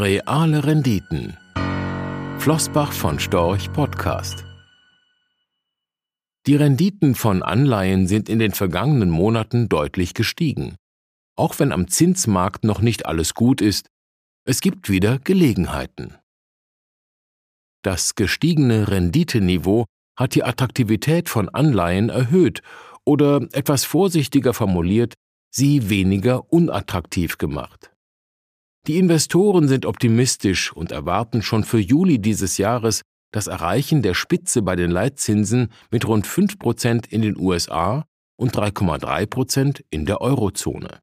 Reale Renditen. Flossbach von Storch Podcast. Die Renditen von Anleihen sind in den vergangenen Monaten deutlich gestiegen. Auch wenn am Zinsmarkt noch nicht alles gut ist, es gibt wieder Gelegenheiten. Das gestiegene Renditeniveau hat die Attraktivität von Anleihen erhöht oder etwas vorsichtiger formuliert, sie weniger unattraktiv gemacht. Die Investoren sind optimistisch und erwarten schon für Juli dieses Jahres das Erreichen der Spitze bei den Leitzinsen mit rund 5 Prozent in den USA und 3,3 Prozent in der Eurozone.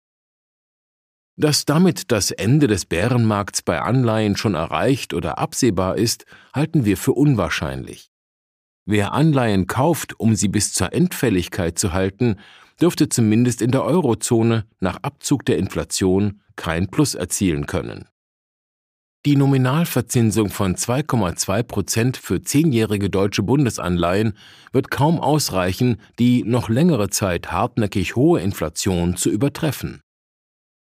Dass damit das Ende des Bärenmarkts bei Anleihen schon erreicht oder absehbar ist, halten wir für unwahrscheinlich. Wer Anleihen kauft, um sie bis zur Endfälligkeit zu halten, dürfte zumindest in der Eurozone nach Abzug der Inflation kein Plus erzielen können. Die Nominalverzinsung von 2,2 Prozent für zehnjährige deutsche Bundesanleihen wird kaum ausreichen, die noch längere Zeit hartnäckig hohe Inflation zu übertreffen.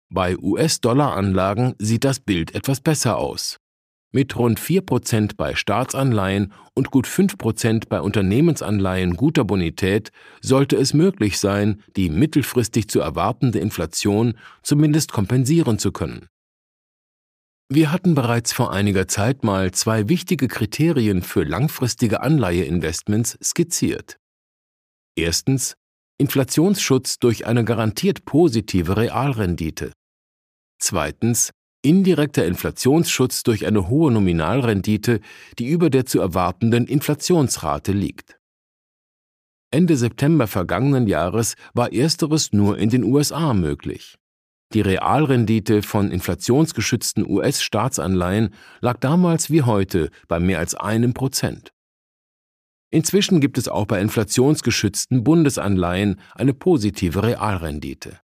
Bei US-Dollar-Anlagen sieht das Bild etwas besser aus. Mit rund 4% bei Staatsanleihen und gut 5% bei Unternehmensanleihen guter Bonität sollte es möglich sein, die mittelfristig zu erwartende Inflation zumindest kompensieren zu können. Wir hatten bereits vor einiger Zeit mal zwei wichtige Kriterien für langfristige Anleiheinvestments skizziert. Erstens Inflationsschutz durch eine garantiert positive Realrendite. Zweitens indirekter Inflationsschutz durch eine hohe Nominalrendite, die über der zu erwartenden Inflationsrate liegt. Ende September vergangenen Jahres war ersteres nur in den USA möglich. Die Realrendite von inflationsgeschützten US-Staatsanleihen lag damals wie heute bei mehr als einem Prozent. Inzwischen gibt es auch bei inflationsgeschützten Bundesanleihen eine positive Realrendite.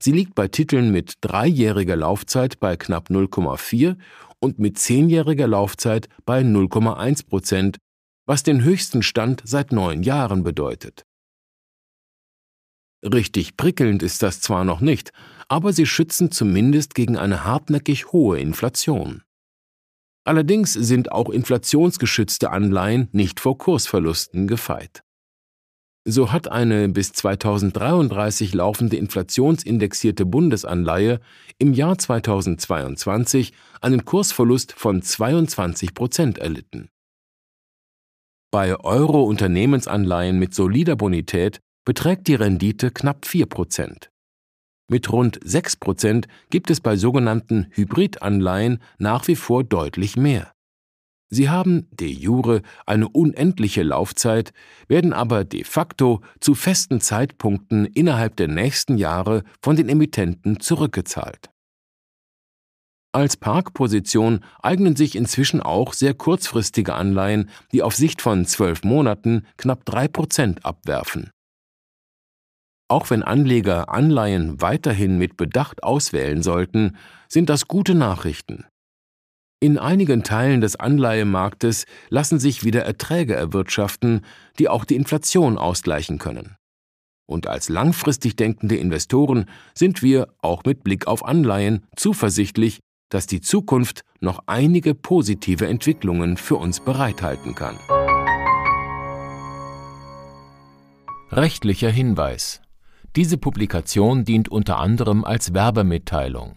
Sie liegt bei Titeln mit dreijähriger Laufzeit bei knapp 0,4 und mit zehnjähriger Laufzeit bei 0,1 Prozent, was den höchsten Stand seit neun Jahren bedeutet. Richtig prickelnd ist das zwar noch nicht, aber sie schützen zumindest gegen eine hartnäckig hohe Inflation. Allerdings sind auch inflationsgeschützte Anleihen nicht vor Kursverlusten gefeit. So hat eine bis 2033 laufende inflationsindexierte Bundesanleihe im Jahr 2022 einen Kursverlust von 22 Prozent erlitten. Bei Euro-Unternehmensanleihen mit solider Bonität beträgt die Rendite knapp 4 Prozent. Mit rund 6 Prozent gibt es bei sogenannten Hybridanleihen nach wie vor deutlich mehr. Sie haben de jure eine unendliche Laufzeit, werden aber de facto zu festen Zeitpunkten innerhalb der nächsten Jahre von den Emittenten zurückgezahlt. Als Parkposition eignen sich inzwischen auch sehr kurzfristige Anleihen, die auf Sicht von zwölf Monaten knapp drei Prozent abwerfen. Auch wenn Anleger Anleihen weiterhin mit Bedacht auswählen sollten, sind das gute Nachrichten. In einigen Teilen des Anleihemarktes lassen sich wieder Erträge erwirtschaften, die auch die Inflation ausgleichen können. Und als langfristig denkende Investoren sind wir, auch mit Blick auf Anleihen, zuversichtlich, dass die Zukunft noch einige positive Entwicklungen für uns bereithalten kann. Rechtlicher Hinweis. Diese Publikation dient unter anderem als Werbemitteilung.